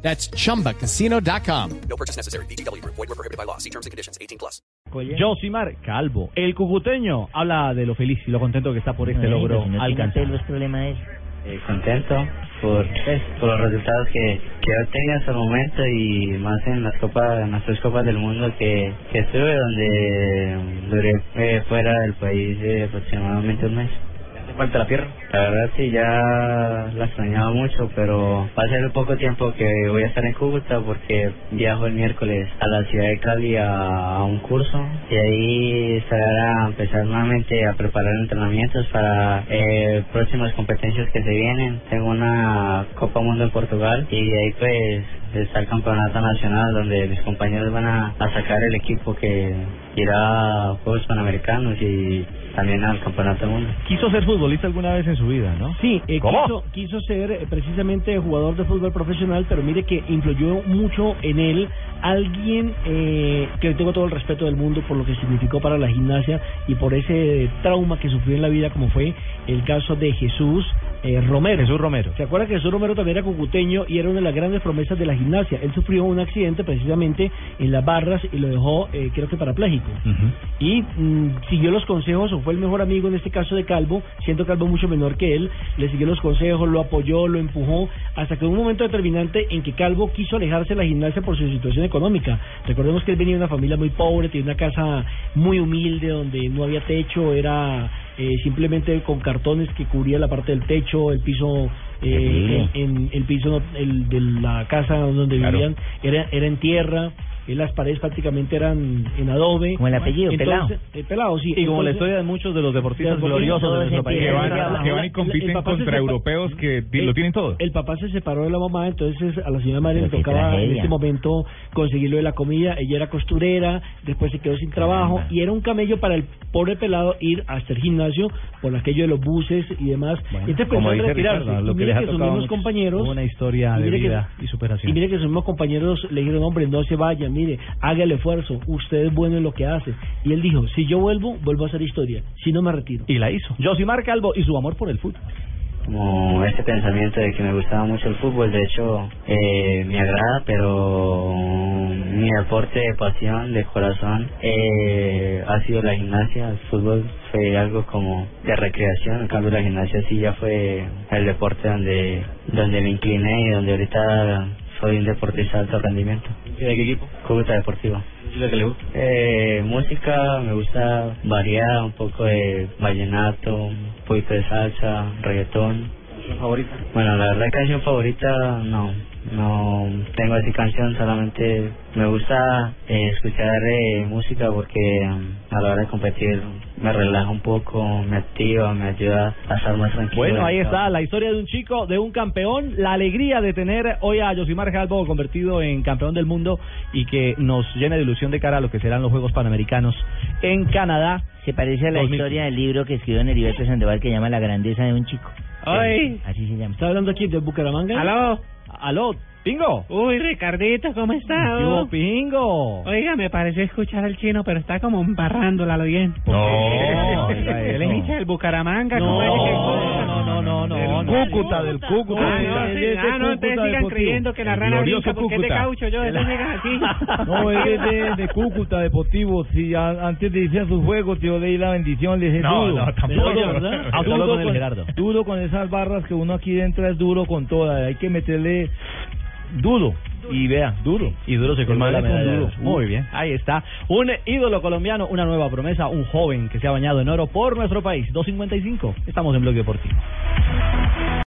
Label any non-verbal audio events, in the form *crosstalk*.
That's chumbacasino.com. No purchase necessary. BGW. Void were prohibited by law. See terms and conditions. 18 plus. Josimar Calvo, el cucuteño, habla de lo feliz y lo contento que está por este logro no alcanzado. los problemas eh, contento por, por los resultados que, que he obtenido hasta el momento y más en las copas, en las tres copas del mundo que, que estuve donde duré eh, fuera del país eh, aproximadamente un mes. ¿Te falta la? La verdad sí ya la extrañaba mucho, pero va a ser poco tiempo que voy a estar en Cúcuta porque viajo el miércoles a la ciudad de Cali a, a un curso y ahí estaré a empezar nuevamente a preparar entrenamientos para eh, próximas competencias que se vienen. Tengo una Copa Mundo en Portugal y de ahí pues está el campeonato nacional donde mis compañeros van a, a sacar el equipo que irá a Juegos Panamericanos y también al Campeonato del Mundo. Quiso ser futbolista alguna vez en su vida, ¿no? Sí, eh, ¿Cómo? quiso, quiso ser eh, precisamente jugador de fútbol profesional, pero mire que influyó mucho en él alguien eh, que tengo todo el respeto del mundo por lo que significó para la gimnasia y por ese trauma que sufrió en la vida, como fue el caso de Jesús eh, Romero. Jesús Romero. ¿Se acuerda que Jesús Romero también era cucuteño y era una de las grandes promesas de la gimnasia? Él sufrió un accidente precisamente en las barras y lo dejó, eh, creo que parapléjico. Y mm, siguió los consejos, o fue el mejor amigo en este caso de Calvo, siendo Calvo mucho menor que él, le siguió los consejos, lo apoyó, lo empujó, hasta que hubo un momento determinante en que Calvo quiso alejarse de la gimnasia por su situación económica. Recordemos que él venía de una familia muy pobre, tenía una casa muy humilde donde no había techo, era eh, simplemente con cartones que cubría la parte del techo, el piso eh, en, en- el piso el de la casa donde Claro. vivían era era en tierra eh, las paredes prácticamente eran en adobe Como el apellido, Entonces, eh, pelado sí Y como la historia de muchos de los deportistas gloriosos de nuestro país. Que van- a- que van y compiten contra europeos que el- lo tienen todo. El papá se separó de la mamá, entonces a la señora madre le tocaba en este momento conseguirlo de la comida. Ella era costurera, después se quedó sin trabajo Caramba. y era un camello para el pobre pelado ir hasta el gimnasio por aquello de los buses y demás. Bueno, Entonces como pensó en dice retirarse. Ricardo, Y lo que mire les ha que sus tocado mismos mucho. compañeros Una historia y de mire que- vida y superación. Y mire que sus mismos compañeros le dijeron, hombre, no se vaya, mire, haga el esfuerzo, usted es bueno en lo que hace. Y él dijo, si yo vuelvo, vuelvo a hacer historia, si no me retiro. Y la hizo. Josimar Calvo y su amor por el fútbol. como ese pensamiento de que me gustaba mucho el fútbol, de hecho eh, me agrada, pero mi deporte de pasión, de corazón, eh, ha sido la gimnasia, el fútbol fue algo como de recreación, en cambio la gimnasia sí ya fue el deporte donde, donde me incliné y donde ahorita soy un deportista de alto rendimiento. ¿Y de qué equipo? Cúcuta Deportivo. ¿Y de qué le gusta? Eh, música, me gusta variar, un poco de vallenato, un poquito de salsa, reggaetón. favorita? Bueno, la verdad canción favorita no, no tengo así canción, solamente me gusta eh, escuchar eh, música porque mm, a la hora de competir me relaja un poco, me activa, me ayuda a estar más tranquilo. Bueno, ahí está la historia de un chico, de un campeón, la alegría de tener hoy a Josimar Calvo convertido en campeón del mundo y que nos llena de ilusión de cara a lo que serán los Juegos Panamericanos en Canadá. Se parece a la 2000. historia del libro que escribió Heriberto Sandoval que llama La grandeza de un chico. Ay. Así se llama. ¿Está hablando aquí de Bucaramanga? ¿Aló? Aló, Pingo. Uy, Ricardito, ¿cómo está? ¿Qué hubo, Pingo? Oiga, me pareció escuchar al chino, pero está como embarrándola lo bien. No, *laughs* oiga Él es eso. hincha del Bucaramanga. No, ¿cómo es que- no, no, no, no, Del no. Cúcuta, del Cúcuta. Ah, no, sí, ah, no, ustedes sigan creyendo que la rana brinca porque es de caucho. Yo, eso sigan así. No, es de, de Cúcuta Deportivo. Si a- antes de iniciar sus juegos, yo leí la bendición, le dije No, duro. no, tampoco. Duro con esas barras que uno aquí dentro es duro con todas. Hay que meterle duro. Y vea, duro. Y duro se colma la medalla. duro. Muy bien, ahí está. Un ídolo colombiano, una nueva promesa, un joven que se ha bañado en oro por nuestro país. 2.55. Estamos en Blog Deportivo.